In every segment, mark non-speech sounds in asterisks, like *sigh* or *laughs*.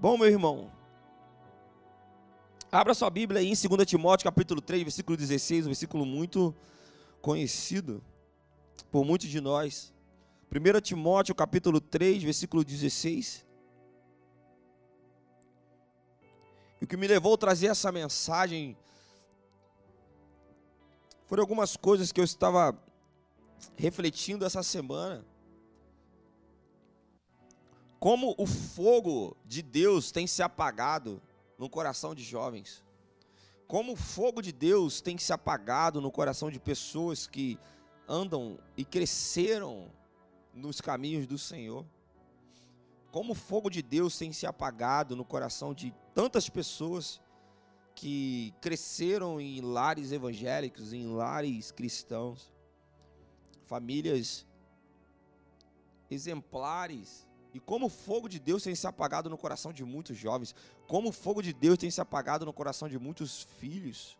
Bom, meu irmão, abra sua Bíblia aí em 2 Timóteo, capítulo 3, versículo 16, um versículo muito conhecido por muitos de nós. 1 Timóteo, capítulo 3, versículo 16. E o que me levou a trazer essa mensagem foram algumas coisas que eu estava refletindo essa semana. Como o fogo de Deus tem se apagado no coração de jovens. Como o fogo de Deus tem se apagado no coração de pessoas que andam e cresceram nos caminhos do Senhor. Como o fogo de Deus tem se apagado no coração de tantas pessoas que cresceram em lares evangélicos, em lares cristãos, famílias exemplares e como o fogo de Deus tem se apagado no coração de muitos jovens, como o fogo de Deus tem se apagado no coração de muitos filhos.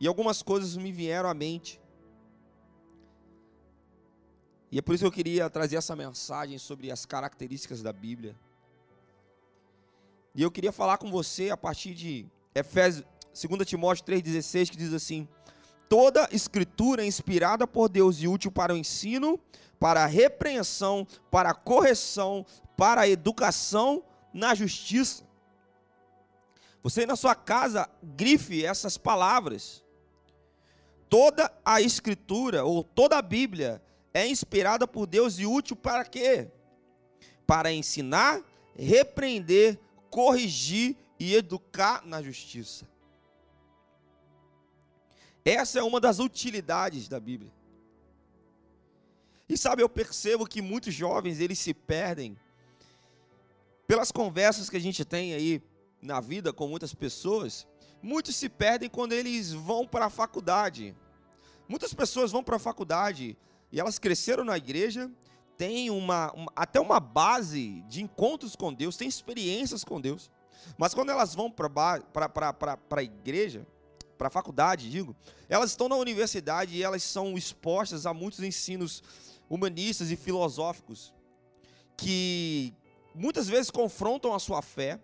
E algumas coisas me vieram à mente. E é por isso que eu queria trazer essa mensagem sobre as características da Bíblia. E eu queria falar com você a partir de Efésios, 2 Timóteo 3,16, que diz assim: Toda escritura inspirada por Deus e útil para o ensino, para a repreensão, para a correção, para a educação na justiça. Você na sua casa grife essas palavras. Toda a escritura ou toda a Bíblia é inspirada por Deus e útil para quê? Para ensinar, repreender, corrigir e educar na justiça. Essa é uma das utilidades da Bíblia. E sabe, eu percebo que muitos jovens eles se perdem pelas conversas que a gente tem aí na vida com muitas pessoas. Muitos se perdem quando eles vão para a faculdade. Muitas pessoas vão para a faculdade e elas cresceram na igreja, têm uma, uma, até uma base de encontros com Deus, têm experiências com Deus. Mas quando elas vão para a igreja, para a faculdade, digo, elas estão na universidade e elas são expostas a muitos ensinos humanistas e filosóficos que muitas vezes confrontam a sua fé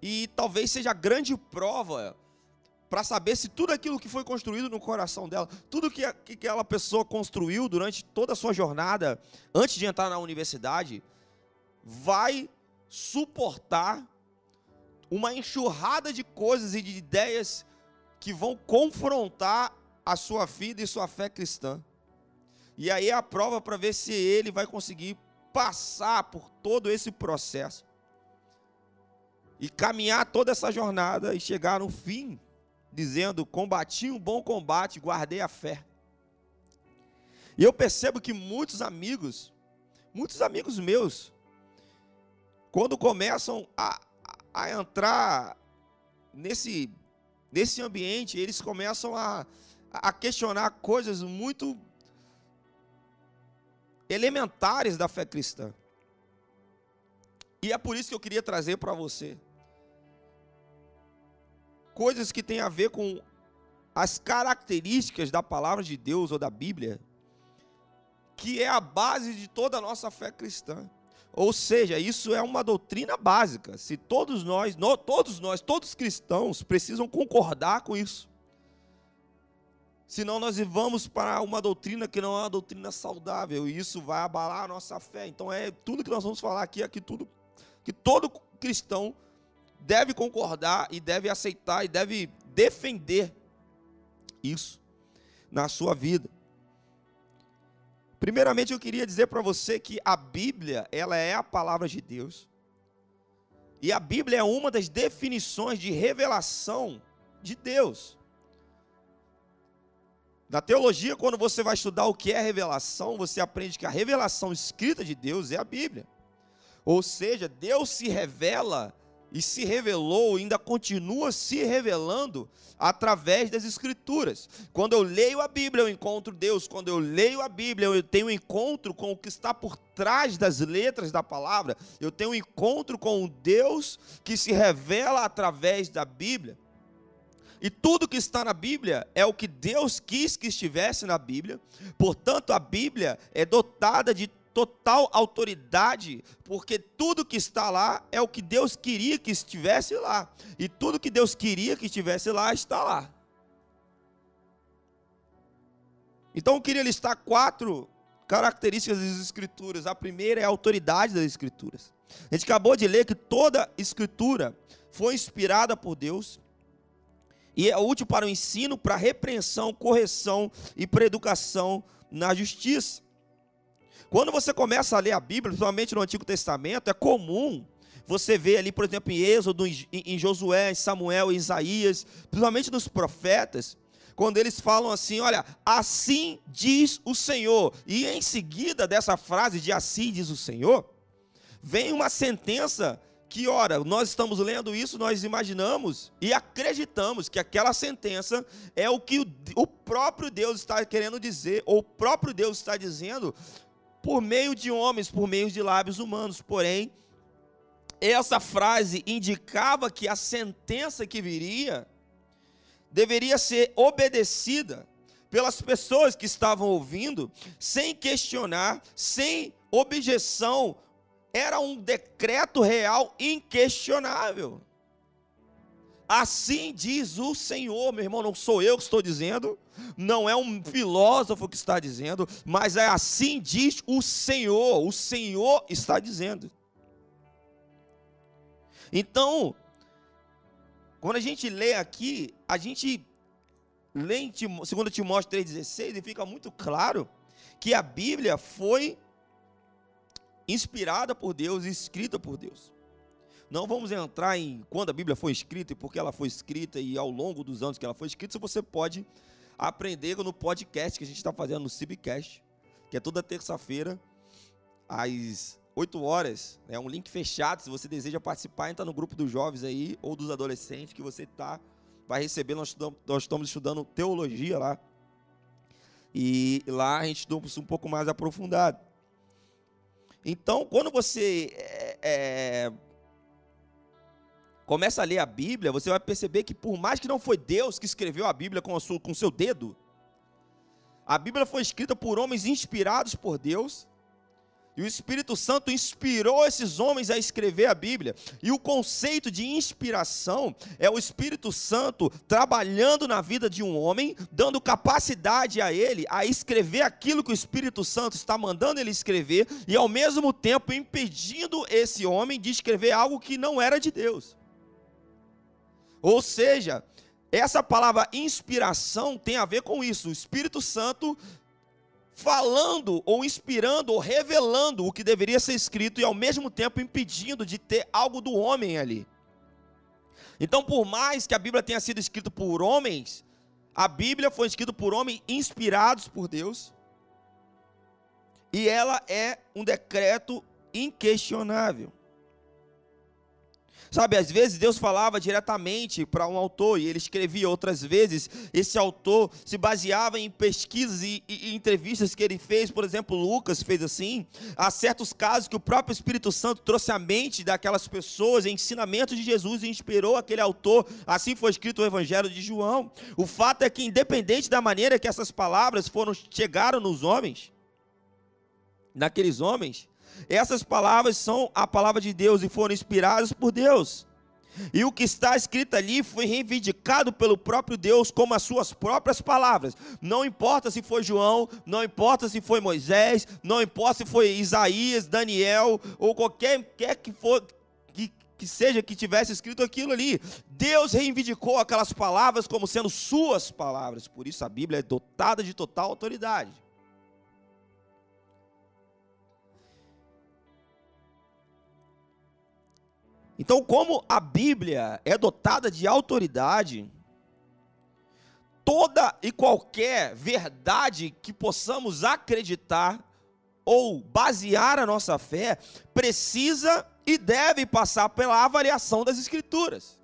e talvez seja a grande prova para saber se tudo aquilo que foi construído no coração dela, tudo que, que aquela pessoa construiu durante toda a sua jornada, antes de entrar na universidade, vai suportar uma enxurrada de coisas e de ideias que vão confrontar a sua vida e sua fé cristã. E aí é a prova para ver se ele vai conseguir passar por todo esse processo e caminhar toda essa jornada e chegar no fim dizendo: Combati um bom combate, guardei a fé. E eu percebo que muitos amigos, muitos amigos meus, quando começam a, a entrar nesse, nesse ambiente, eles começam a, a questionar coisas muito elementares da fé cristã. E é por isso que eu queria trazer para você coisas que têm a ver com as características da palavra de Deus ou da Bíblia, que é a base de toda a nossa fé cristã. Ou seja, isso é uma doutrina básica. Se todos nós, todos nós, todos cristãos precisam concordar com isso. Senão nós vamos para uma doutrina que não é uma doutrina saudável e isso vai abalar a nossa fé. Então é tudo que nós vamos falar aqui é que tudo que todo cristão deve concordar e deve aceitar e deve defender isso na sua vida. Primeiramente, eu queria dizer para você que a Bíblia, ela é a palavra de Deus. E a Bíblia é uma das definições de revelação de Deus. Na teologia, quando você vai estudar o que é revelação, você aprende que a revelação escrita de Deus é a Bíblia. Ou seja, Deus se revela e se revelou, ainda continua se revelando através das Escrituras. Quando eu leio a Bíblia, eu encontro Deus. Quando eu leio a Bíblia, eu tenho um encontro com o que está por trás das letras da palavra. Eu tenho um encontro com o Deus que se revela através da Bíblia. E tudo que está na Bíblia é o que Deus quis que estivesse na Bíblia. Portanto, a Bíblia é dotada de total autoridade, porque tudo que está lá é o que Deus queria que estivesse lá, e tudo que Deus queria que estivesse lá está lá. Então eu queria listar quatro características das Escrituras. A primeira é a autoridade das Escrituras. A gente acabou de ler que toda Escritura foi inspirada por Deus e é útil para o ensino, para repreensão, correção e para educação na justiça. Quando você começa a ler a Bíblia, principalmente no Antigo Testamento, é comum você ver ali, por exemplo, em Êxodo, em Josué, em Samuel, em Isaías, principalmente nos profetas, quando eles falam assim: olha, assim diz o Senhor. E em seguida dessa frase de assim diz o Senhor, vem uma sentença que, ora, nós estamos lendo isso, nós imaginamos e acreditamos que aquela sentença é o que o, o próprio Deus está querendo dizer, ou o próprio Deus está dizendo, por meio de homens, por meio de lábios humanos. Porém, essa frase indicava que a sentença que viria deveria ser obedecida pelas pessoas que estavam ouvindo, sem questionar, sem objeção era um decreto real inquestionável. Assim diz o Senhor, meu irmão, não sou eu que estou dizendo, não é um filósofo que está dizendo, mas é assim diz o Senhor, o Senhor está dizendo. Então, quando a gente lê aqui, a gente lê em 2 Timóteo 3,16 e fica muito claro que a Bíblia foi inspirada por Deus escrita por Deus. Não vamos entrar em quando a Bíblia foi escrita e por que ela foi escrita e ao longo dos anos que ela foi escrita, você pode aprender no podcast que a gente está fazendo no Cibcast, que é toda terça-feira, às 8 horas. É um link fechado. Se você deseja participar, entra no grupo dos jovens aí ou dos adolescentes que você tá, vai receber. Nós, estudamos, nós estamos estudando teologia lá. E lá a gente estuda um pouco mais aprofundado. Então, quando você é, é, começa a ler a Bíblia, você vai perceber que, por mais que não foi Deus que escreveu a Bíblia com o seu dedo, a Bíblia foi escrita por homens inspirados por Deus e o Espírito Santo inspirou esses homens a escrever a Bíblia. E o conceito de inspiração é o Espírito Santo trabalhando na vida de um homem, dando capacidade a ele a escrever aquilo que o Espírito Santo está mandando ele escrever e ao mesmo tempo impedindo esse homem de escrever algo que não era de Deus. Ou seja, essa palavra inspiração tem a ver com isso. O Espírito Santo falando ou inspirando ou revelando o que deveria ser escrito e ao mesmo tempo impedindo de ter algo do homem ali. Então, por mais que a Bíblia tenha sido escrita por homens, a Bíblia foi escrita por homens inspirados por Deus. E ela é um decreto inquestionável. Sabe, às vezes Deus falava diretamente para um autor e ele escrevia, outras vezes esse autor se baseava em pesquisas e, e, e, entrevistas que ele fez, por exemplo, Lucas fez assim. Há certos casos que o próprio Espírito Santo trouxe à mente daquelas pessoas, ensinamentos de Jesus e inspirou aquele autor. Assim foi escrito o Evangelho de João. O fato é que, independente da maneira que essas palavras foram chegaram nos homens, naqueles homens, essas palavras são a palavra de Deus e foram inspiradas por Deus. E o que está escrito ali foi reivindicado pelo próprio Deus como as suas próprias palavras. Não importa se foi João, não importa se foi Moisés, não importa se foi Isaías, Daniel ou qualquer quer que for que, que seja que tivesse escrito aquilo ali. Deus reivindicou aquelas palavras como sendo suas palavras. Por isso a Bíblia é dotada de total autoridade. Então, como a Bíblia é dotada de autoridade, toda e qualquer verdade que possamos acreditar ou basear a nossa fé precisa e deve passar pela avaliação das Escrituras.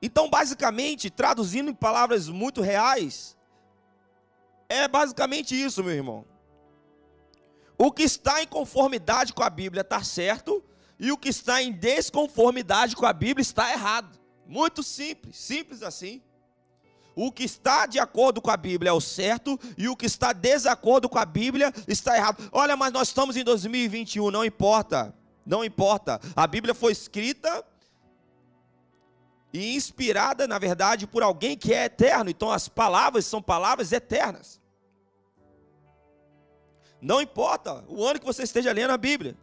Então, basicamente, traduzindo em palavras muito reais, é basicamente isso, meu irmão. O que está em conformidade com a Bíblia está certo, e o que está em desconformidade com a Bíblia está errado. Muito simples, simples assim. O que está de acordo com a Bíblia é o certo e o que está desacordo com a Bíblia está errado. Olha, mas nós estamos em 2021, não importa. Não importa. A Bíblia foi escrita e inspirada, na verdade, por alguém que é eterno. Então as palavras são palavras eternas. Não importa o ano que você esteja lendo a Bíblia.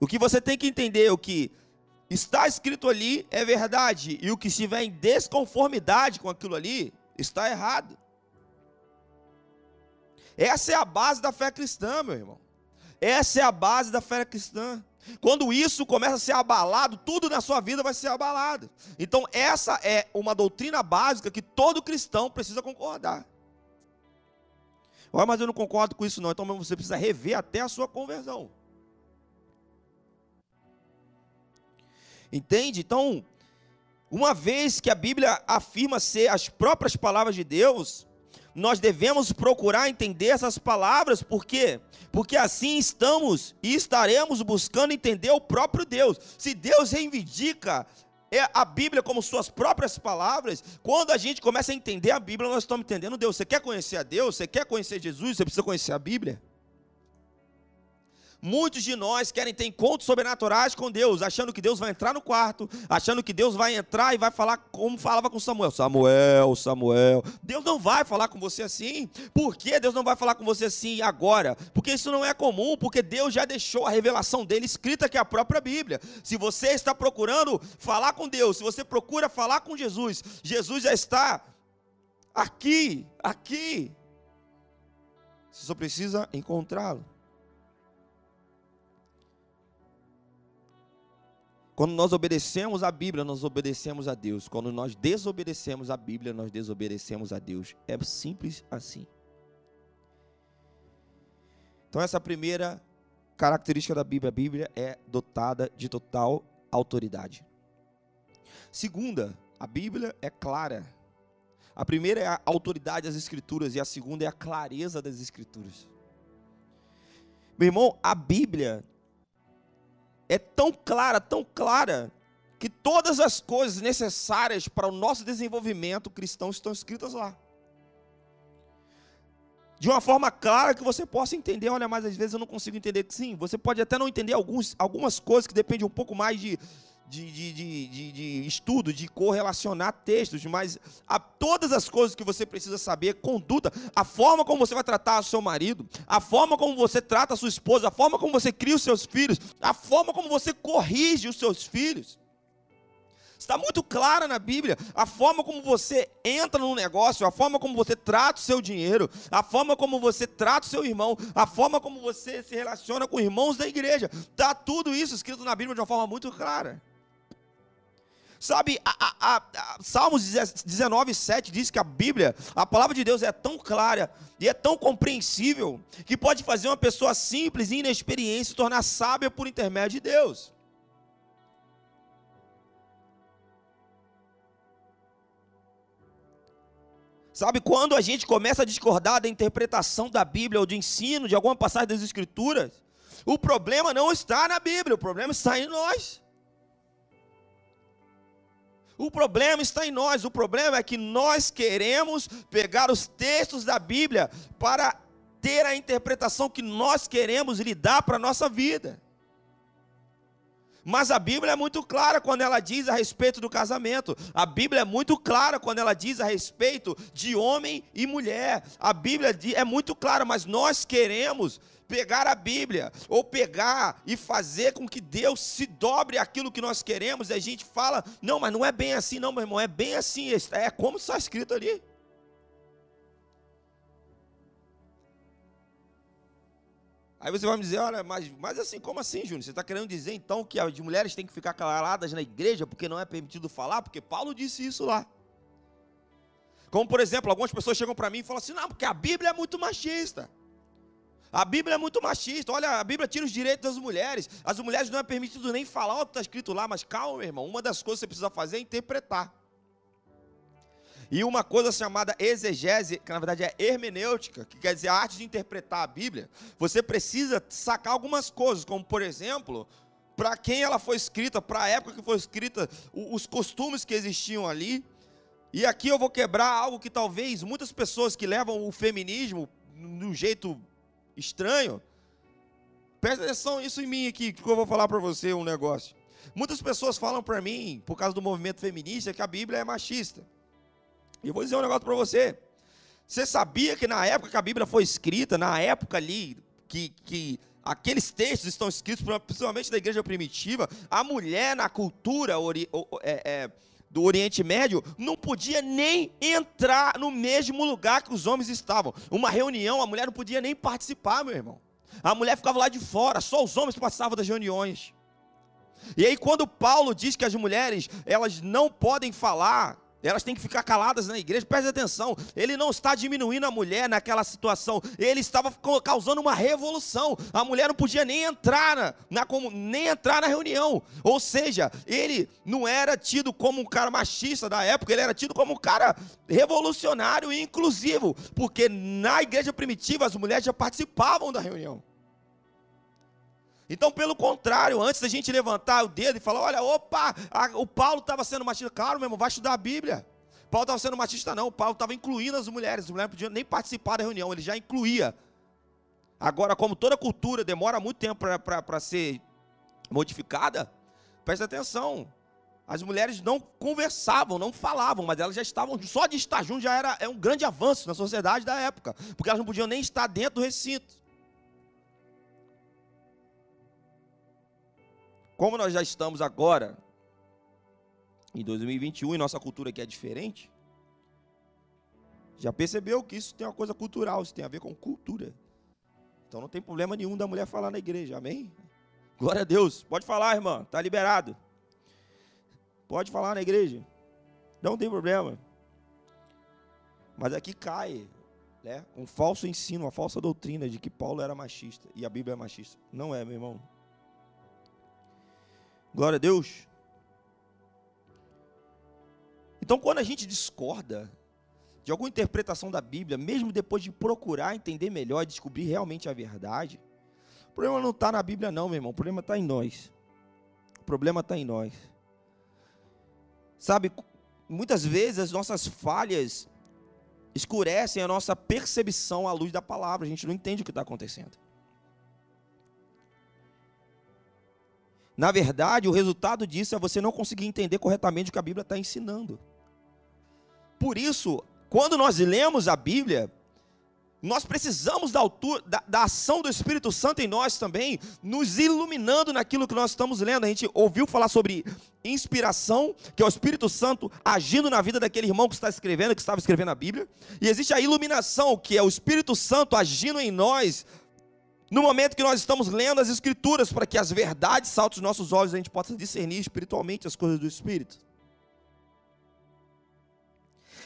O que você tem que entender é o que está escrito ali é verdade, e o que estiver em desconformidade com aquilo ali está errado. Essa é a base da fé cristã, meu irmão. Essa é a base da fé cristã. Quando isso começa a ser abalado, tudo na sua vida vai ser abalado. Então, essa é uma doutrina básica que todo cristão precisa concordar. Olha, mas eu não concordo com isso, não. Então, você precisa rever até a sua conversão. Entende? Então, uma vez que a Bíblia afirma ser as próprias palavras de Deus, nós devemos procurar entender essas palavras, por quê? Porque assim estamos e estaremos buscando entender o próprio Deus. Se Deus reivindica é, a Bíblia como suas próprias palavras, quando a gente começa a entender a Bíblia, nós estamos entendendo Deus. Você quer conhecer a Deus? Você quer conhecer Jesus? Você precisa conhecer a Bíblia? Muitos de nós querem ter encontros sobrenaturais com Deus, achando que Deus vai entrar no quarto, achando que Deus vai entrar e vai falar como falava com Samuel: Samuel, Samuel. Deus não vai falar com você assim. Por que Deus não vai falar com você assim agora? Porque isso não é comum, porque Deus já deixou a revelação dele escrita que é a própria Bíblia. Se você está procurando falar com Deus, se você procura falar com Jesus, Jesus já está aqui, aqui. Você só precisa encontrá-lo. Quando nós obedecemos a Bíblia, nós obedecemos a Deus. Quando nós desobedecemos a Bíblia, nós desobedecemos a Deus. É simples assim. Então, essa primeira característica da Bíblia, a Bíblia é dotada de total autoridade. Segunda, a Bíblia é clara. A primeira é a autoridade das Escrituras e a segunda é a clareza das Escrituras. Meu irmão, a Bíblia é tão clara, tão clara, que todas as coisas necessárias para o nosso desenvolvimento cristão estão escritas lá. De uma forma clara que você possa entender, olha, mas às vezes eu não consigo entender. Sim, você pode até não entender alguns, algumas coisas que dependem um pouco mais de, de, de, de, de, estudo, de correlacionar textos, mas a, todas as coisas que você precisa saber, conduta, a forma como você vai tratar o seu marido, a forma como você trata a sua esposa, a forma como você cria os seus filhos, a forma como você corrige os seus filhos. Está muito clara na Bíblia a forma como você entra no negócio, a forma como você trata o seu dinheiro, a forma como você trata o seu irmão, a forma como você se relaciona com irmãos da igreja. Está tudo isso escrito na Bíblia de uma forma muito clara. Sabe, a, a, a, Salmos 19, 7 diz que a Bíblia, a palavra de Deus é tão clara e é tão compreensível que pode fazer uma pessoa simples e inexperiente se tornar sábia por intermédio de Deus. Sabe, quando a gente começa a discordar da interpretação da Bíblia ou de ensino de alguma passagem das Escrituras, o problema não está na Bíblia, o problema está em nós. O problema está em nós. O problema é que nós queremos pegar os textos da Bíblia para ter a interpretação que nós queremos lhe dar para a nossa vida. Mas a Bíblia é muito clara quando ela diz a respeito do casamento. A Bíblia é muito clara quando ela diz a respeito de homem e mulher. A Bíblia é muito clara, mas nós queremos pegar a Bíblia, ou pegar e fazer com que Deus se dobre aquilo que nós queremos, e a gente fala, não, mas não é bem assim, não, meu irmão, é bem assim, é como está escrito ali. Aí você vai me dizer, olha, mas, mas assim, como assim, Júnior? Você está querendo dizer então que as mulheres têm que ficar caladas na igreja porque não é permitido falar? Porque Paulo disse isso lá. Como, por exemplo, algumas pessoas chegam para mim e falam assim, não, porque a Bíblia é muito machista. A Bíblia é muito machista. Olha, a Bíblia tira os direitos das mulheres. As mulheres não é permitido nem falar o que está escrito lá, mas calma, meu irmão. Uma das coisas que você precisa fazer é interpretar. E uma coisa chamada exegese, que na verdade é hermenêutica, que quer dizer a arte de interpretar a Bíblia, você precisa sacar algumas coisas, como por exemplo, para quem ela foi escrita, para a época que foi escrita, os costumes que existiam ali, E aqui eu vou quebrar algo que talvez muitas pessoas que levam o feminismo de um jeito estranho, presta atenção isso em mim aqui, que eu vou falar para você um negócio. Muitas pessoas falam para mim, por causa do movimento feminista, que a Bíblia é machista. E eu vou dizer um negócio para você. Você sabia que na época que a Bíblia foi escrita, na época ali que, que aqueles textos estão escritos, principalmente da igreja primitiva, a mulher na cultura ori, é, é, do Oriente Médio não podia nem entrar no mesmo lugar que os homens estavam. Uma reunião, a mulher não podia nem participar, meu irmão. A mulher ficava lá de fora, só os homens passavam das reuniões. E aí quando Paulo diz que as mulheres, elas não podem falar elas têm que ficar caladas na igreja. Preste atenção. Ele não está diminuindo a mulher naquela situação. Ele estava causando uma revolução. A mulher não podia nem entrar na, na nem entrar na reunião. Ou seja, ele não era tido como um cara machista da época. Ele era tido como um cara revolucionário e inclusivo, porque na igreja primitiva as mulheres já participavam da reunião. Então, pelo contrário, antes da gente levantar o dedo e falar, olha, opa, a, o Paulo estava sendo machista. Claro, meu irmão, vai estudar a Bíblia. Paulo estava sendo machista, não. O Paulo estava incluindo as mulheres. As mulheres não podiam nem participar da reunião, ele já incluía. Agora, como toda cultura demora muito tempo para ser modificada, presta atenção. As mulheres não conversavam, não falavam, mas elas já estavam, só de estar junto já era é um grande avanço na sociedade da época, porque elas não podiam nem estar dentro do recinto. Como nós já estamos agora em 2021 e nossa cultura aqui é diferente, já percebeu que isso tem uma coisa cultural, isso tem a ver com cultura. Então não tem problema nenhum da mulher falar na igreja, amém? Glória a Deus. Pode falar, irmã, está liberado. Pode falar na igreja. Não tem problema. Mas aqui cai né, um falso ensino, uma falsa doutrina de que Paulo era machista e a Bíblia é machista. Não é, meu irmão. Glória a Deus. Então, quando a gente discorda de alguma interpretação da Bíblia, mesmo depois de procurar entender melhor, descobrir realmente a verdade, o problema não está na Bíblia, não, meu irmão. O problema está em nós. O problema está em nós. Sabe, muitas vezes as nossas falhas escurecem a nossa percepção à luz da palavra. A gente não entende o que está acontecendo. Na verdade, o resultado disso é você não conseguir entender corretamente o que a Bíblia está ensinando. Por isso, quando nós lemos a Bíblia, nós precisamos da, altura, da, da, ação do Espírito Santo em nós também, nos iluminando naquilo que nós estamos lendo. A gente ouviu falar sobre inspiração, que é o Espírito Santo agindo na vida daquele irmão que está escrevendo, que estava escrevendo a Bíblia. E existe a iluminação, que é o Espírito Santo agindo em nós, no momento que nós estamos lendo as Escrituras, para que as verdades saltem os nossos olhos, a gente possa discernir espiritualmente as coisas do Espírito.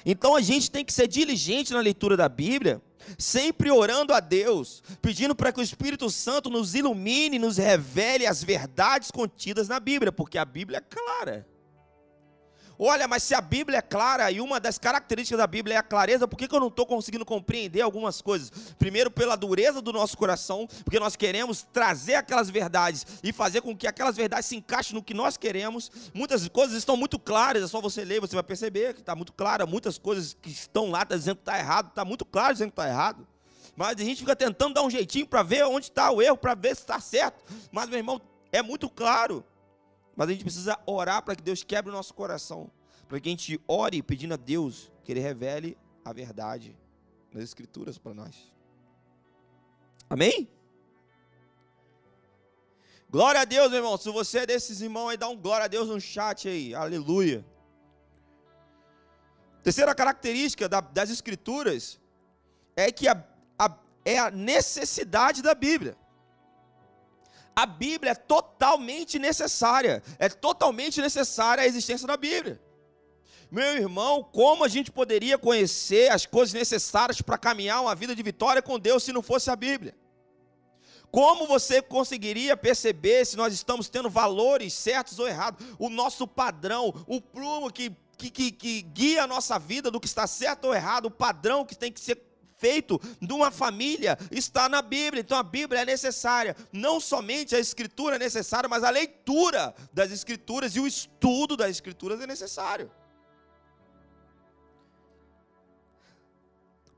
Então a gente tem que ser diligente na leitura da Bíblia, sempre orando a Deus, pedindo para que o Espírito Santo nos ilumine, nos revele as verdades contidas na Bíblia, porque a Bíblia é clara. Olha, mas se a Bíblia é clara e uma das características da Bíblia é a clareza, por que, que eu não estou conseguindo compreender algumas coisas? Primeiro, pela dureza do nosso coração, porque nós queremos trazer aquelas verdades e fazer com que aquelas verdades se encaixem no que nós queremos. Muitas coisas estão muito claras, é só você ler, você vai perceber que está muito clara. Muitas coisas que estão lá tá dizendo que está errado, está muito claro dizendo que está errado. Mas a gente fica tentando dar um jeitinho para ver onde está o erro, para ver se está certo. Mas, meu irmão, é muito claro. Mas a gente precisa orar para que Deus quebre o nosso coração. Para que a gente ore pedindo a Deus que Ele revele a verdade nas Escrituras para nós. Amém? Glória a Deus, meu irmão. Se você é desses irmãos aí, dá um glória a Deus no chat aí. Aleluia. Terceira característica das Escrituras é que a, a, é a necessidade da Bíblia a Bíblia é totalmente necessária. É totalmente necessária a existência da Bíblia. Meu irmão, como a gente poderia conhecer as coisas necessárias para caminhar uma vida de vitória com Deus se não fosse a Bíblia? Como você conseguiria perceber se nós estamos tendo valores certos ou errados? O nosso padrão, o prumo que, que, que, que guia a nossa vida do que está certo ou errado, o padrão que tem que ser feito de uma família está na Bíblia. Então a Bíblia é necessária. Não somente a escritura é necessária, mas a leitura das escrituras e o estudo das escrituras é necessário.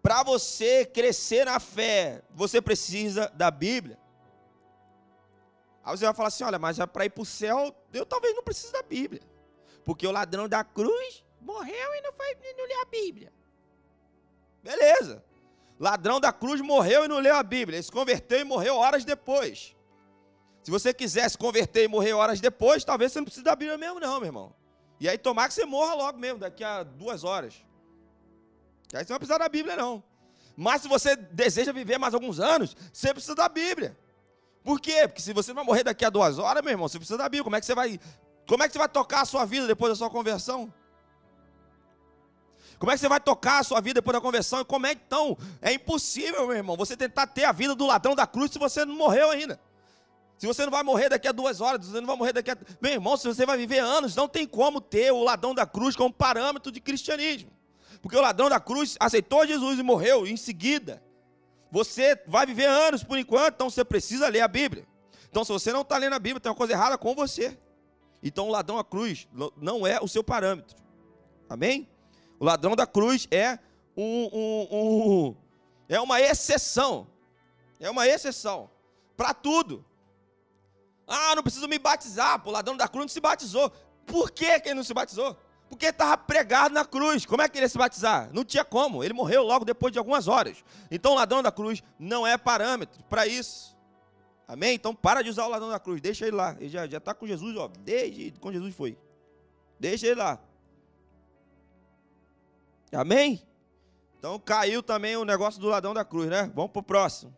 para você crescer na fé, você precisa da Bíblia. Aí você vai falar assim: olha, mas para ir para o céu, eu talvez não precise da Bíblia. Porque o ladrão da cruz morreu e não, foi, não leu a Bíblia. Beleza. Ladrão da cruz morreu e não leu a Bíblia. Ele se converteu e morreu horas depois. Se você quiser se converter e morrer horas depois, talvez você não precise da Bíblia mesmo, não, meu irmão. E aí tomar que você morra logo mesmo, daqui a duas horas. Aí você não vai precisar da Bíblia, não. Mas se você deseja viver mais alguns anos, você precisa da Bíblia. Por quê? Porque se você vai morrer daqui a duas horas, meu irmão, você precisa da Bíblia. Como é que você vai, como é que você vai tocar a sua vida depois da sua conversão? Como é que você vai tocar a sua vida depois da conversão? E como é então? É impossível, meu irmão, você tentar ter a vida do ladrão da cruz se você não morreu ainda. Se você não vai morrer daqui a duas horas, se você não vai morrer daqui a. Meu irmão, se você vai viver anos, não tem como ter o ladrão da cruz como parâmetro de cristianismo. Porque o ladrão da cruz aceitou Jesus e morreu em seguida. Você vai viver anos por enquanto, então você precisa ler a Bíblia. Então, se você não está lendo a Bíblia, tem uma coisa errada com você. Então, o ladrão da cruz não é o seu parâmetro. Amém? O ladrão da cruz é um, um, um é uma exceção. É uma exceção para tudo. Ah, não preciso me batizar. O ladrão da cruz não se batizou. Por que, ele não se batizou? Porque estava pregado na cruz. Como é que ele ia se batizar? Não tinha como. Ele morreu logo depois de algumas horas. Então o ladrão da cruz não é parâmetro para isso. Amém? Então para de usar o ladrão da cruz. Deixa ele lá. Ele já está com Jesus, ó. Desde quando Jesus foi. Deixa ele lá. Amém? Então caiu também o negócio do ladrão da cruz, né? Vamos para o próximo.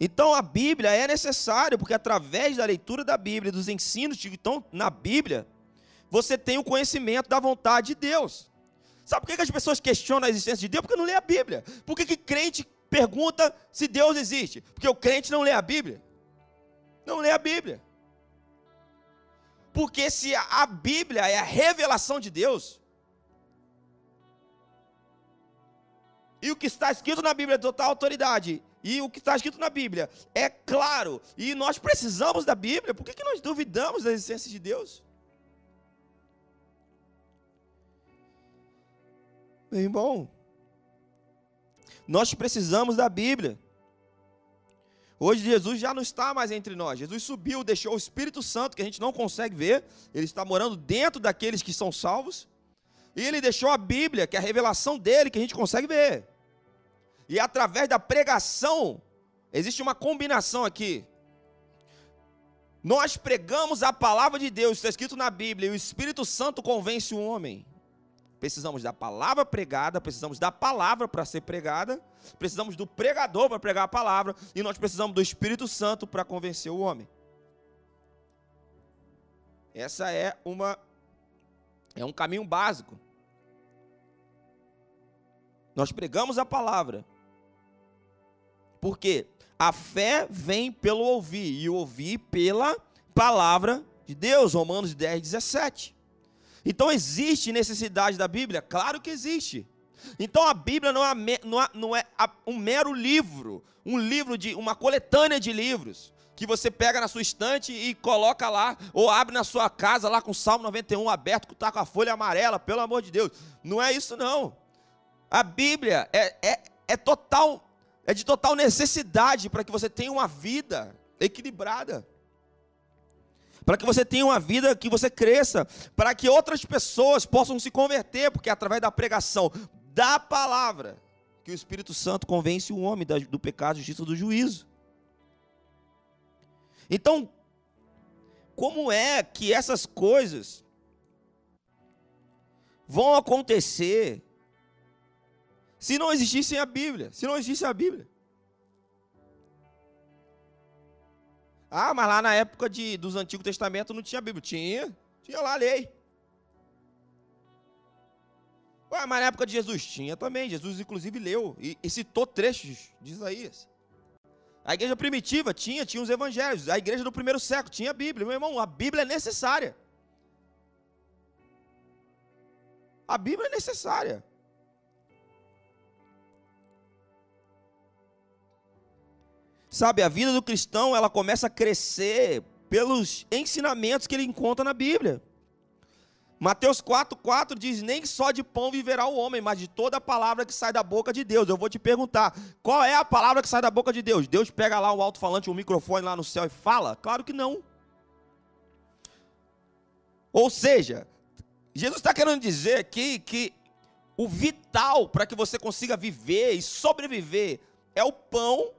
Então a Bíblia é necessário, porque através da leitura da Bíblia, dos ensinos que estão na Bíblia, você tem o conhecimento da vontade de Deus. Sabe por que as pessoas questionam a existência de Deus? Porque não lê a Bíblia. Por que, que crente pergunta se Deus existe? Porque o crente não lê a Bíblia. Não lê a Bíblia. Porque se a Bíblia é a revelação de Deus, e o que está escrito na Bíblia é total autoridade, e o que está escrito na Bíblia é claro, e nós precisamos da Bíblia, por que, que nós duvidamos da existência de Deus? Meu irmão, nós precisamos da Bíblia. Hoje Jesus já não está mais entre nós. Jesus subiu, deixou o Espírito Santo, que a gente não consegue ver, ele está morando dentro daqueles que são salvos. E ele deixou a Bíblia, que é a revelação dele, que a gente consegue ver. E através da pregação, existe uma combinação aqui. Nós pregamos a palavra de Deus, está escrito na Bíblia, e o Espírito Santo convence o homem. Precisamos da palavra pregada, precisamos da palavra para ser pregada, precisamos do pregador para pregar a palavra, e nós precisamos do Espírito Santo para convencer o homem. Essa é uma é um caminho básico. Nós pregamos a palavra, porque a fé vem pelo ouvir, e ouvir pela palavra de Deus, Romanos 10, 17. Então existe necessidade da Bíblia? Claro que existe. Então a Bíblia não é, não é, não é um mero livro, um livro de uma coletânea de livros que você pega na sua estante e coloca lá, ou abre na sua casa lá com o Salmo 91 aberto, que está com a folha amarela, pelo amor de Deus. Não é isso não. A Bíblia é, é, é total é de total necessidade para que você tenha uma vida equilibrada. Para que você tenha uma vida que você cresça, para que outras pessoas possam se converter, porque é através da pregação da palavra que o Espírito Santo convence o homem do pecado, justiça do juízo. Então, como é que essas coisas vão acontecer se não existisse a Bíblia, se não existisse a Bíblia. Ah, mas lá na época de, dos Antigos Testamentos não tinha Bíblia. Tinha, tinha lá a lei. Ué, mas na época de Jesus tinha também. Jesus, inclusive, leu e, e citou trechos de Isaías. A igreja primitiva tinha, tinha os evangelhos. A igreja do primeiro século tinha a Bíblia. Meu irmão, a Bíblia é necessária. A Bíblia é necessária. Sabe, a vida do cristão, ela começa a crescer pelos ensinamentos que ele encontra na Bíblia. Mateus 4,4 diz: Nem só de pão viverá o homem, mas de toda a palavra que sai da boca de Deus. Eu vou te perguntar: qual é a palavra que sai da boca de Deus? Deus pega lá o alto-falante, um microfone lá no céu e fala? Claro que não. Ou seja, Jesus está querendo dizer aqui que o vital para que você consiga viver e sobreviver é o pão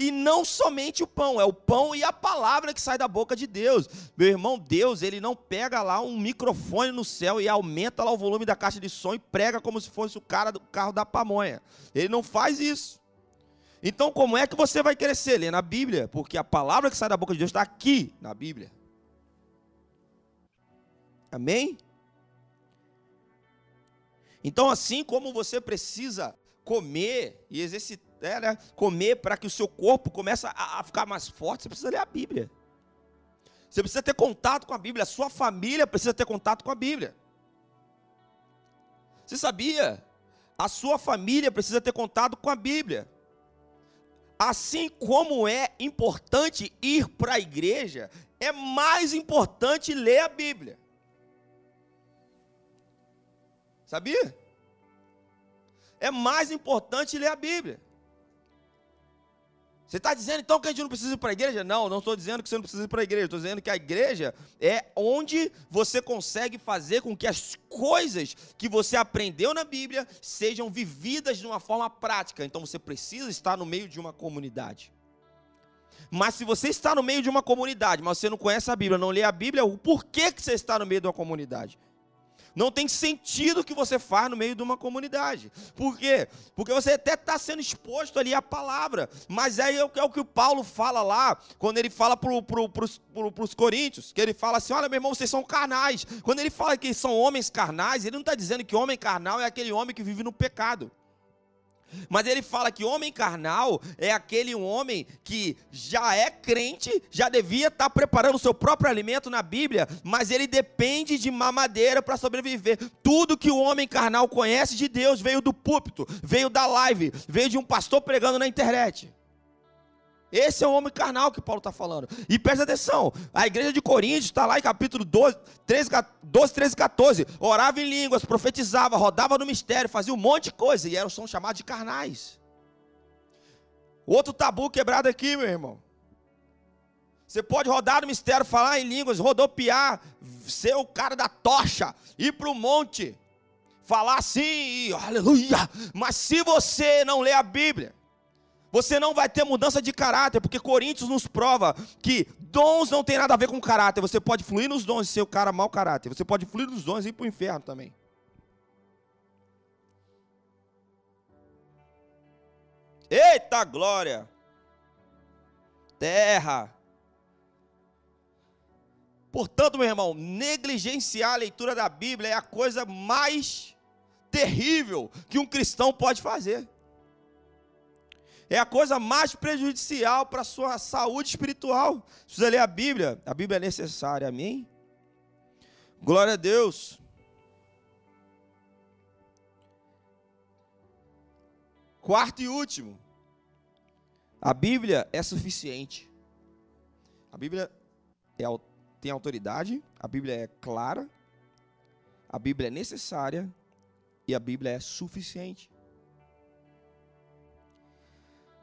e não somente o pão, é o pão e a palavra que sai da boca de Deus. Meu irmão, Deus, ele não pega lá um microfone no céu e aumenta lá o volume da caixa de som e prega como se fosse o cara do carro da pamonha. Ele não faz isso. Então, como é que você vai crescer? Lê na Bíblia, porque a palavra que sai da boca de Deus está aqui na Bíblia. Amém? Então, assim como você precisa comer e exercitar, é, né, comer para que o seu corpo comece a, a ficar mais forte, você precisa ler a Bíblia. Você precisa ter contato com a Bíblia. A sua família precisa ter contato com a Bíblia. Você sabia? A sua família precisa ter contato com a Bíblia. Assim como é importante ir para a igreja, é mais importante ler a Bíblia. Sabia? É mais importante ler a Bíblia. Você está dizendo então que a gente não precisa ir para a igreja? Não, não estou dizendo que você não precisa ir para a igreja. Estou dizendo que a igreja é onde você consegue fazer com que as coisas que você aprendeu na Bíblia sejam vividas de uma forma prática. Então você precisa estar no meio de uma comunidade. Mas se você está no meio de uma comunidade, mas você não conhece a Bíblia, não lê a Bíblia, o porquê que você está no meio de uma comunidade? Não tem sentido o que você faz no meio de uma comunidade. Por quê? Porque você até está sendo exposto ali à palavra. Mas é, é o que o Paulo fala lá, quando ele fala para pro, pro, os coríntios, que ele fala assim, olha meu irmão, vocês são carnais. Quando ele fala que são homens carnais, ele não está dizendo que homem carnal é aquele homem que vive no pecado. Mas ele fala que homem carnal é aquele homem que já é crente, já devia estar preparando o seu próprio alimento na Bíblia, mas ele depende de mamadeira para sobreviver. Tudo que o homem carnal conhece de Deus veio do púlpito, veio da live, veio de um pastor pregando na internet. Esse é o homem carnal que Paulo está falando. E presta atenção, a igreja de Coríntios está lá em capítulo 12 13, 12, 13, 14. Orava em línguas, profetizava, rodava no mistério, fazia um monte de coisa. E eram são chamados de carnais. Outro tabu quebrado aqui, meu irmão. Você pode rodar no mistério, falar em línguas, rodopiar, ser o cara da tocha, ir para o monte, falar assim, aleluia. Mas se você não lê a Bíblia, você não vai ter mudança de caráter, porque Coríntios nos prova que dons não tem nada a ver com caráter. Você pode fluir nos dons e ser o cara mau caráter. Você pode fluir nos dons e ir para o inferno também. Eita glória! Terra. Portanto, meu irmão, negligenciar a leitura da Bíblia é a coisa mais terrível que um cristão pode fazer é a coisa mais prejudicial para a sua saúde espiritual. Precisa ler a Bíblia, a Bíblia é necessária, amém? Glória a Deus. Quarto e último, a Bíblia é suficiente. A Bíblia é, tem autoridade, a Bíblia é clara, a Bíblia é necessária e a Bíblia é suficiente.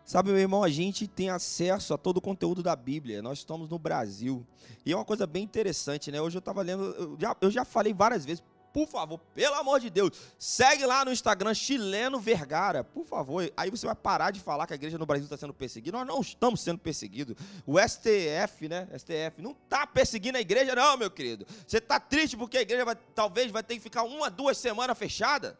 Sabe, meu irmão, a gente tem acesso a todo o conteúdo da Bíblia. Nós estamos no Brasil. E é uma coisa bem interessante, né? Hoje eu estava lendo, eu já, eu já falei várias vezes, por favor, pelo amor de Deus, segue lá no Instagram Chileno Vergara, por favor. Aí você vai parar de falar que a igreja no Brasil está sendo perseguida. Nós não estamos sendo perseguidos. O STF, né? STF não está perseguindo a igreja, não, meu querido. Você está triste porque a igreja vai, talvez vai ter que ficar uma, duas semanas fechada?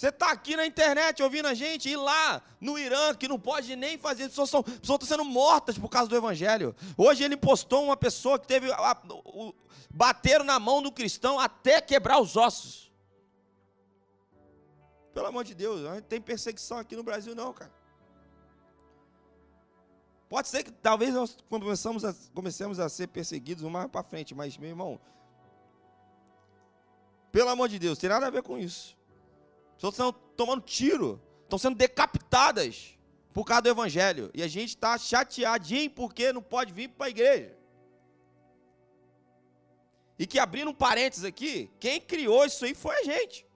Você está aqui na internet ouvindo a gente, e lá no Irã, que não pode nem fazer, pessoas pessoas estão sendo mortas por causa do Evangelho. Hoje ele postou uma pessoa que teve. A, o, bateram na mão do cristão até quebrar os ossos. Pelo amor de Deus, não tem perseguição aqui no Brasil, não, cara. Pode ser que talvez nós comecemos a, comecemos a ser perseguidos mais para frente, mas, meu irmão, pelo amor de Deus, tem nada a ver com isso. Estão tomando tiro, estão sendo decapitadas por causa do evangelho. E a gente está chateadinho porque não pode vir para a igreja. E que abrindo um parênteses aqui, quem criou isso aí foi a gente.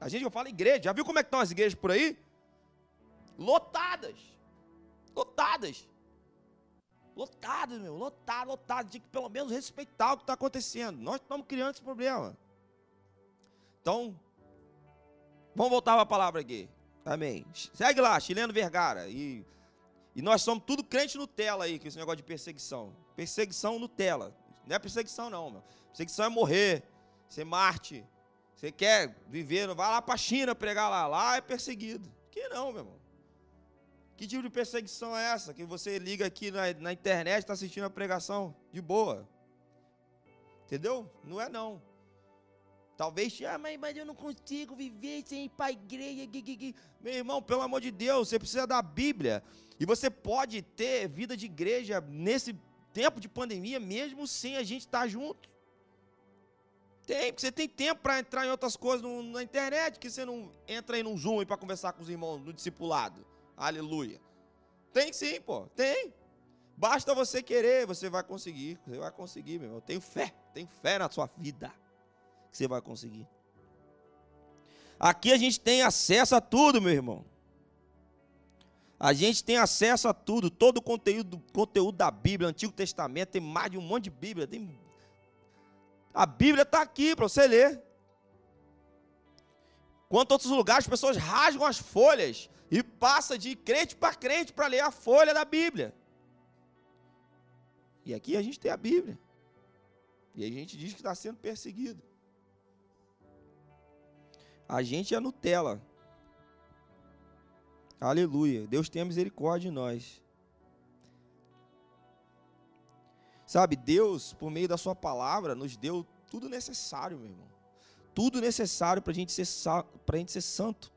A gente, eu falo igreja, já viu como é que estão as igrejas por aí? Lotadas. Lotadas. Lotadas, meu, lotado, lotado. Tinha que pelo menos respeitar o que está acontecendo. Nós estamos criando esse problema. Então, vamos voltar para a palavra aqui. Amém. Segue lá, Chileno Vergara. E, e nós somos tudo crente Nutella aí, com esse negócio de perseguição. Perseguição Nutella. Não é perseguição, não, meu. Perseguição é morrer, ser Marte. Você quer viver, vai lá para a China pregar lá. Lá é perseguido. Que não, meu irmão. Que tipo de perseguição é essa? Que você liga aqui na, na internet, está assistindo a pregação de boa. Entendeu? Não é não. Talvez, ah, mas, mas eu não consigo viver sem ir para a igreja. Meu irmão, pelo amor de Deus, você precisa da Bíblia. E você pode ter vida de igreja nesse tempo de pandemia, mesmo sem a gente estar junto. Tem, porque você tem tempo para entrar em outras coisas no, na internet, que você não entra aí num Zoom para conversar com os irmãos no discipulado. Aleluia. Tem sim, pô, tem. Basta você querer, você vai conseguir. Você vai conseguir, meu irmão. Eu tenho fé, tenho fé na sua vida que você vai conseguir. Aqui a gente tem acesso a tudo, meu irmão. A gente tem acesso a tudo, todo o conteúdo, conteúdo da Bíblia, Antigo Testamento, tem mais de um monte de Bíblia. Tem... A Bíblia está aqui para você ler. Quanto outros lugares, as pessoas rasgam as folhas e passa de crente para crente para ler a folha da Bíblia. E aqui a gente tem a Bíblia. E a gente diz que está sendo perseguido. A gente é Nutella. Aleluia. Deus tenha misericórdia de nós. Sabe, Deus, por meio da Sua palavra, nos deu tudo necessário, meu irmão. Tudo necessário para a gente ser gente ser santo.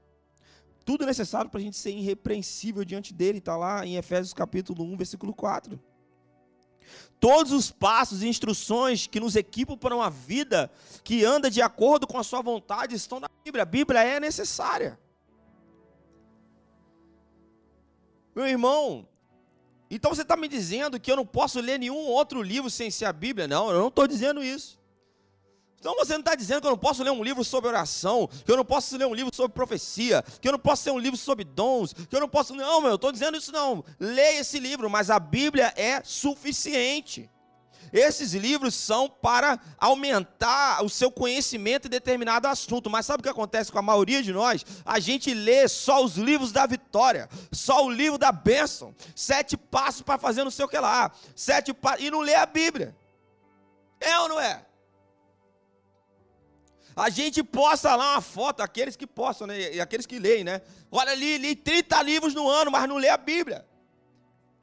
Tudo necessário para a gente ser irrepreensível diante dele. Está lá em Efésios capítulo 1, versículo 4. Todos os passos e instruções que nos equipam para uma vida que anda de acordo com a sua vontade estão na Bíblia. A Bíblia é necessária. Meu irmão, então você está me dizendo que eu não posso ler nenhum outro livro sem ser a Bíblia? Não, eu não estou dizendo isso. Então você não está dizendo que eu não posso ler um livro sobre oração, que eu não posso ler um livro sobre profecia, que eu não posso ler um livro sobre dons, que eu não posso. Não, meu, eu estou dizendo isso não. Leia esse livro, mas a Bíblia é suficiente. Esses livros são para aumentar o seu conhecimento em determinado assunto. Mas sabe o que acontece com a maioria de nós? A gente lê só os livros da vitória, só o livro da bênção, sete passos para fazer não sei o que lá, sete passos, e não lê a Bíblia. É ou não é? A gente posta lá uma foto, aqueles que postam, né? E aqueles que leem, né? Olha ali, li 30 livros no ano, mas não lê a Bíblia.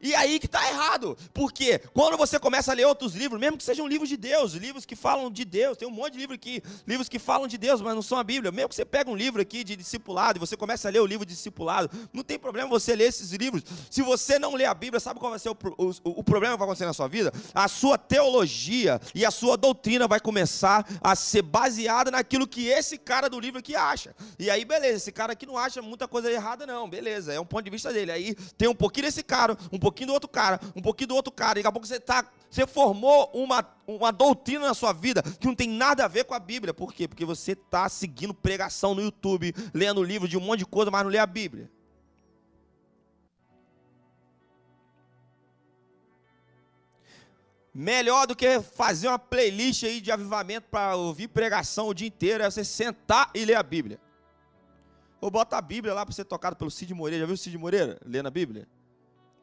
E aí que está errado. Porque quando você começa a ler outros livros, mesmo que sejam livros de Deus, livros que falam de Deus, tem um monte de livro aqui, livros que falam de Deus, mas não são a Bíblia. Mesmo que você pega um livro aqui de discipulado e você começa a ler o livro de discipulado, não tem problema você ler esses livros. Se você não ler a Bíblia, sabe qual vai ser o, o, o problema que vai acontecer na sua vida? A sua teologia e a sua doutrina vai começar a ser baseada naquilo que esse cara do livro aqui acha. E aí, beleza, esse cara aqui não acha muita coisa errada, não, beleza, é um ponto de vista dele. Aí tem um pouquinho desse cara, um pouquinho pouquinho do outro cara, um pouquinho do outro cara, e daqui a pouco você tá, você formou uma, uma doutrina na sua vida que não tem nada a ver com a Bíblia. Por quê? Porque você está seguindo pregação no YouTube, lendo livro de um monte de coisa, mas não lê a Bíblia. Melhor do que fazer uma playlist aí de avivamento para ouvir pregação o dia inteiro é você sentar e ler a Bíblia. Ou bota a Bíblia lá para ser tocado pelo Cid Moreira. Já viu o Cid Moreira lendo a Bíblia?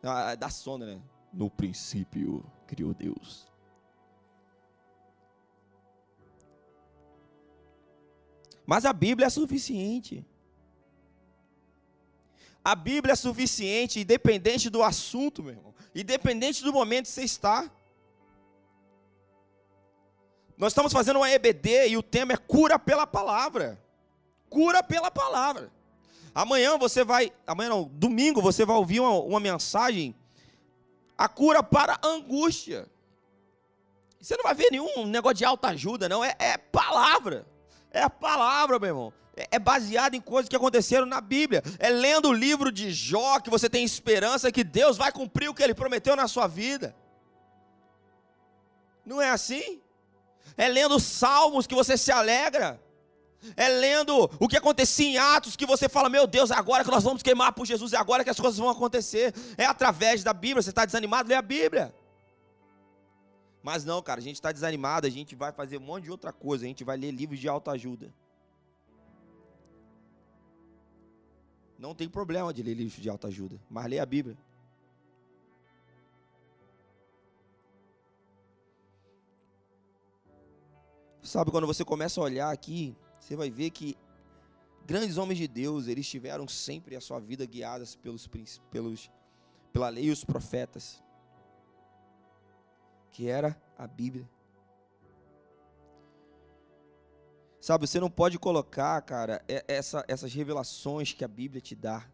Ah, dá sono, né? No princípio criou Deus. Mas a Bíblia é suficiente. A Bíblia é suficiente, independente do assunto, meu irmão. Independente do momento que você está. Nós estamos fazendo uma EBD e o tema é cura pela palavra. Cura pela palavra. Amanhã você vai, amanhã não, domingo você vai ouvir uma, uma mensagem, a cura para a angústia. Você não vai ver nenhum negócio de alta ajuda, não, é, é palavra. É a palavra, meu irmão. É, é baseado em coisas que aconteceram na Bíblia. É lendo o livro de Jó que você tem esperança que Deus vai cumprir o que ele prometeu na sua vida. Não é assim? É lendo salmos que você se alegra. É lendo o que acontecia em Atos que você fala, meu Deus, é agora que nós vamos queimar por Jesus, é agora que as coisas vão acontecer. É através da Bíblia. Você está desanimado? Lê a Bíblia. Mas não, cara, a gente está desanimado, a gente vai fazer um monte de outra coisa, a gente vai ler livros de autoajuda. Não tem problema de ler livros de autoajuda, mas lê a Bíblia. Sabe, quando você começa a olhar aqui, você vai ver que grandes homens de Deus, eles tiveram sempre a sua vida guiadas pelos, pelos, pela lei e os profetas, que era a Bíblia. Sabe, você não pode colocar, cara, essa, essas revelações que a Bíblia te dá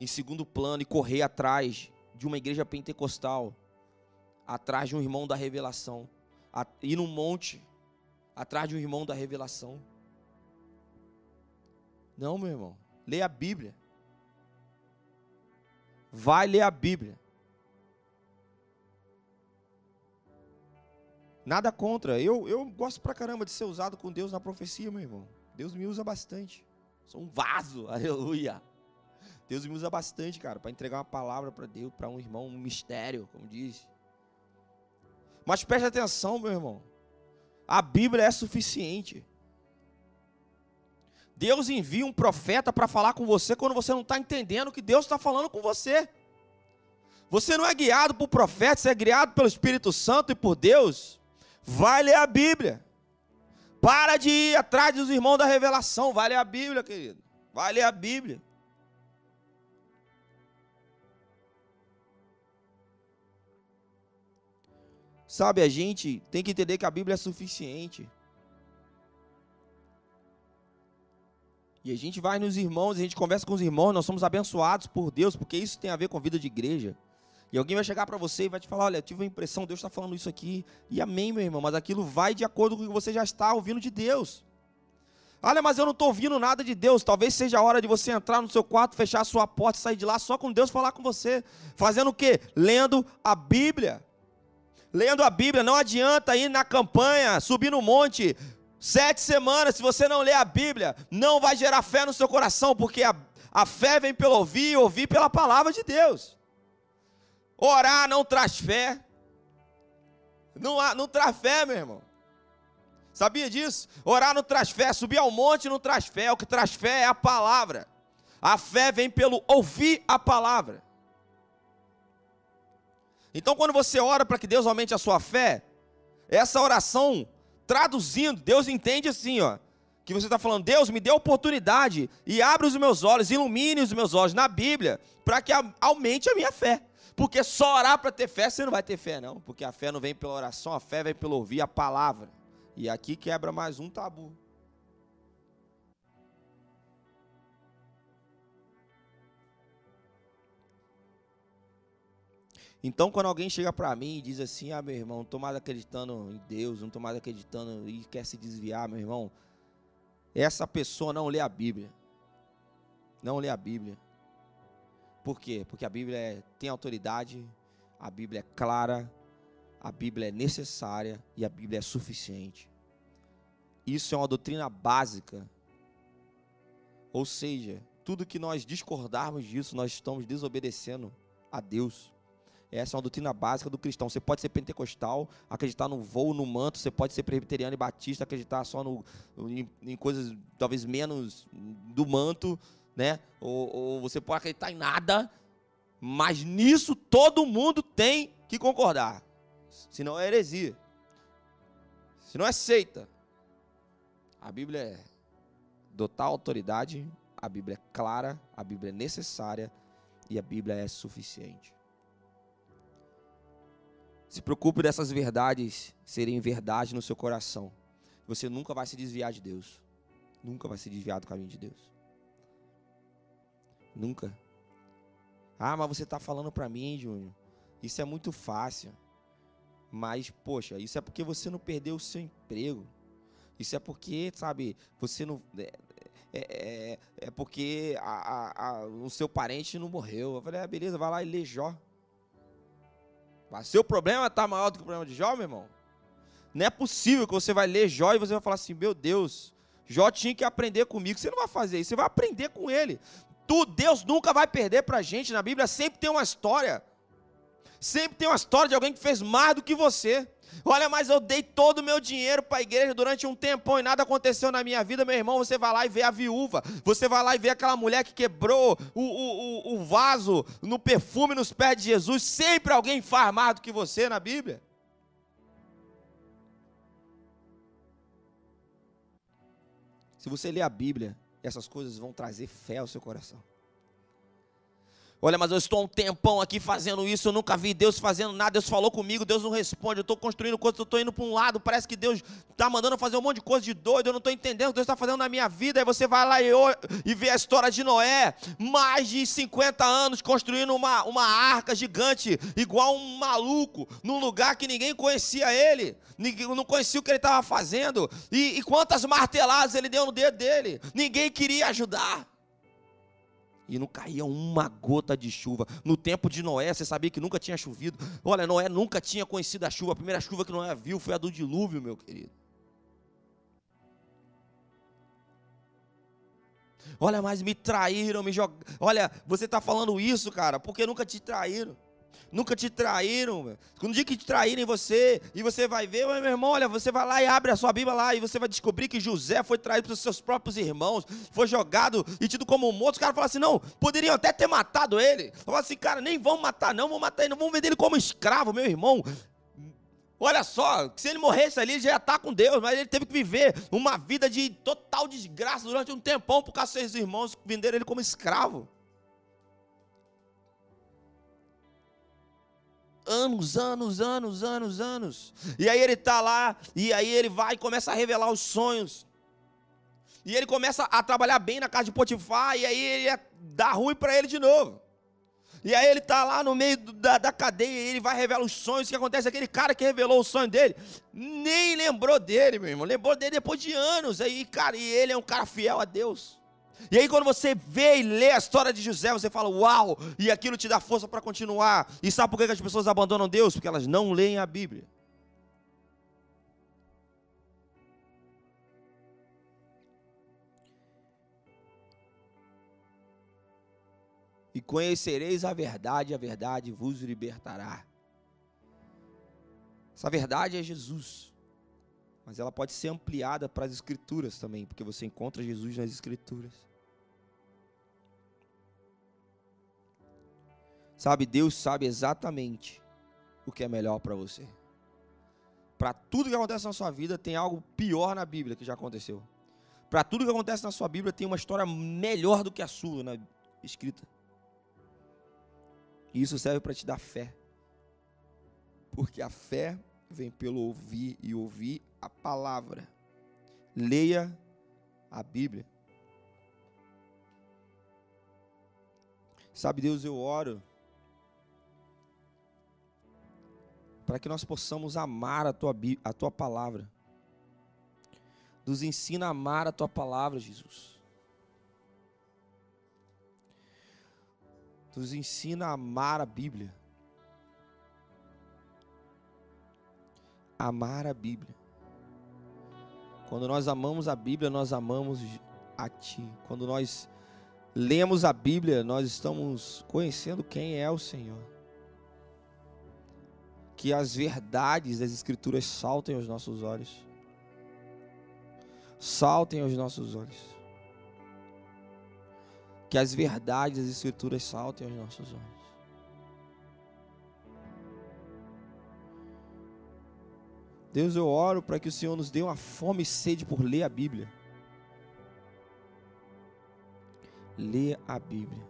em segundo plano e correr atrás de uma igreja pentecostal, atrás de um irmão da revelação ir num monte atrás de um irmão da revelação. Não, meu irmão. Leia a Bíblia. Vai ler a Bíblia. Nada contra. Eu, eu gosto pra caramba de ser usado com Deus na profecia, meu irmão. Deus me usa bastante. Sou um vaso, *laughs* aleluia. Deus me usa bastante, cara, para entregar uma palavra para Deus, para um irmão, um mistério, como diz. Mas preste atenção, meu irmão. A Bíblia é suficiente. Deus envia um profeta para falar com você quando você não está entendendo que Deus está falando com você. Você não é guiado por profeta, você é guiado pelo Espírito Santo e por Deus. Vai ler a Bíblia. Para de ir atrás dos irmãos da revelação. Vai ler a Bíblia, querido. Vai ler a Bíblia. Sabe, a gente tem que entender que a Bíblia é suficiente. E a gente vai nos irmãos, a gente conversa com os irmãos, nós somos abençoados por Deus, porque isso tem a ver com a vida de igreja. E alguém vai chegar para você e vai te falar: Olha, tive a impressão, Deus está falando isso aqui. E amém, meu irmão, mas aquilo vai de acordo com o que você já está ouvindo de Deus. Olha, mas eu não estou ouvindo nada de Deus. Talvez seja a hora de você entrar no seu quarto, fechar a sua porta sair de lá só com Deus falar com você. Fazendo o quê? Lendo a Bíblia lendo a Bíblia. Não adianta ir na campanha, subir no monte, sete semanas, se você não ler a Bíblia, não vai gerar fé no seu coração, porque a, a fé vem pelo ouvir e ouvir pela palavra de Deus. Orar não traz fé. Não, não traz fé, meu irmão. Sabia disso? Orar não traz fé, subir ao monte não traz fé, o que traz fé é a palavra. A fé vem pelo ouvir a palavra. Então, quando você ora para que Deus aumente a sua fé, essa oração, traduzindo, Deus entende assim, ó, que você está falando, Deus me dê oportunidade e abre os meus olhos, ilumine os meus olhos na Bíblia, para que aumente a minha fé. Porque só orar para ter fé, você não vai ter fé, não. Porque a fé não vem pela oração, a fé vem pelo ouvir a palavra. E aqui quebra mais um tabu. Então, quando alguém chega para mim e diz assim: Ah, meu irmão, não estou mais acreditando em Deus, não estou mais acreditando e quer se desviar, meu irmão, essa pessoa não lê a Bíblia. Não lê a Bíblia. Por quê? Porque a Bíblia é, tem autoridade, a Bíblia é clara, a Bíblia é necessária e a Bíblia é suficiente. Isso é uma doutrina básica. Ou seja, tudo que nós discordarmos disso, nós estamos desobedecendo a Deus. Essa é uma doutrina básica do cristão. Você pode ser pentecostal, acreditar no voo, no manto, você pode ser presbiteriano e batista, acreditar só no, em, em coisas talvez menos do manto, né? Ou, ou você pode acreditar em nada, mas nisso todo mundo tem que concordar. Senão é heresia. Senão é seita. A Bíblia é dotar autoridade, a Bíblia é clara, a Bíblia é necessária e a Bíblia é suficiente. Se preocupe dessas verdades serem verdade no seu coração. Você nunca vai se desviar de Deus. Nunca vai se desviar do caminho de Deus. Nunca. Ah, mas você está falando para mim, Júnior. Isso é muito fácil. Mas, poxa, isso é porque você não perdeu o seu emprego. Isso é porque, sabe, você não. É, é, é, é porque a, a, a, o seu parente não morreu. Eu falei, ah, beleza, vai lá e lê Jó. Mas seu problema está maior do que o problema de Jó, meu irmão? Não é possível que você vai ler Jó e você vai falar assim: meu Deus, Jó tinha que aprender comigo. Você não vai fazer isso, você vai aprender com ele. Tu, Deus nunca vai perder para a gente. Na Bíblia sempre tem uma história. Sempre tem uma história de alguém que fez mais do que você. Olha, mas eu dei todo o meu dinheiro para a igreja durante um tempão e nada aconteceu na minha vida, meu irmão. Você vai lá e vê a viúva. Você vai lá e vê aquela mulher que quebrou o, o, o, vaso no perfume nos pés de Jesus. Sempre alguém faz mais do que você na Bíblia. Se você ler a Bíblia, essas coisas vão trazer fé ao seu coração. Olha, mas eu estou um tempão aqui fazendo isso, eu nunca vi Deus fazendo nada, Deus falou comigo, Deus não responde, eu estou construindo coisas, eu estou indo para um lado, parece que Deus está mandando fazer um monte de coisa de doido, eu não estou entendendo o que Deus está fazendo na minha vida, aí você vai lá e, e vê a história de Noé, mais de 50 anos construindo uma, uma arca gigante, igual um maluco, num lugar que ninguém conhecia ele, ninguém, não conhecia o que ele estava fazendo, e, e quantas marteladas ele deu no dedo dele, ninguém queria ajudar e não caía uma gota de chuva. No tempo de Noé, você sabia que nunca tinha chovido. Olha, Noé nunca tinha conhecido a chuva. A primeira chuva que Noé viu foi a do dilúvio, meu querido. Olha, mas me traíram, me jogaram. Olha, você está falando isso, cara, porque nunca te traíram nunca te traíram. Quando dia que te traírem você, e você vai ver, meu irmão, olha, você vai lá e abre a sua Bíblia lá, e você vai descobrir que José foi traído pelos seus próprios irmãos, foi jogado e tido como morto. Os caras falam assim: não, poderiam até ter matado ele. Falam assim, cara, nem vão matar, não, vão matar ele, não vão vender ele como escravo, meu irmão. Olha só, se ele morresse ali, ele já estar com Deus, mas ele teve que viver uma vida de total desgraça durante um tempão por causa dos seus irmãos venderam ele como escravo. Anos, anos, anos, anos, anos. E aí ele está lá, e aí ele vai e começa a revelar os sonhos. E ele começa a trabalhar bem na casa de Potifar, e aí ele dá ruim para ele de novo. E aí ele está lá no meio da, da cadeia, e ele vai revelar os sonhos. O que acontece? Aquele cara que revelou o sonho dele, nem lembrou dele, meu irmão. Lembrou dele depois de anos. Aí, cara, e ele é um cara fiel a Deus. E aí, quando você vê e lê a história de José, você fala, uau, e aquilo te dá força para continuar. E sabe por que as pessoas abandonam Deus? Porque elas não leem a Bíblia. E conhecereis a verdade, a verdade vos libertará. Essa verdade é Jesus. Mas ela pode ser ampliada para as Escrituras também, porque você encontra Jesus nas Escrituras. Sabe, Deus sabe exatamente o que é melhor para você. Para tudo que acontece na sua vida, tem algo pior na Bíblia que já aconteceu. Para tudo que acontece na sua Bíblia, tem uma história melhor do que a sua na escrita. E isso serve para te dar fé. Porque a fé vem pelo ouvir e ouvir a palavra. Leia a Bíblia. Sabe, Deus, eu oro para que nós possamos amar a tua, a tua palavra. Nos ensina a amar a tua palavra, Jesus. Nos ensina a amar a Bíblia. Amar a Bíblia. Quando nós amamos a Bíblia, nós amamos a Ti. Quando nós lemos a Bíblia, nós estamos conhecendo quem é o Senhor que as verdades das Escrituras saltem aos nossos olhos. Saltem aos nossos olhos. Que as verdades das Escrituras saltem aos nossos olhos. Deus, eu oro para que o Senhor nos dê uma fome e sede por ler a Bíblia. Ler a Bíblia.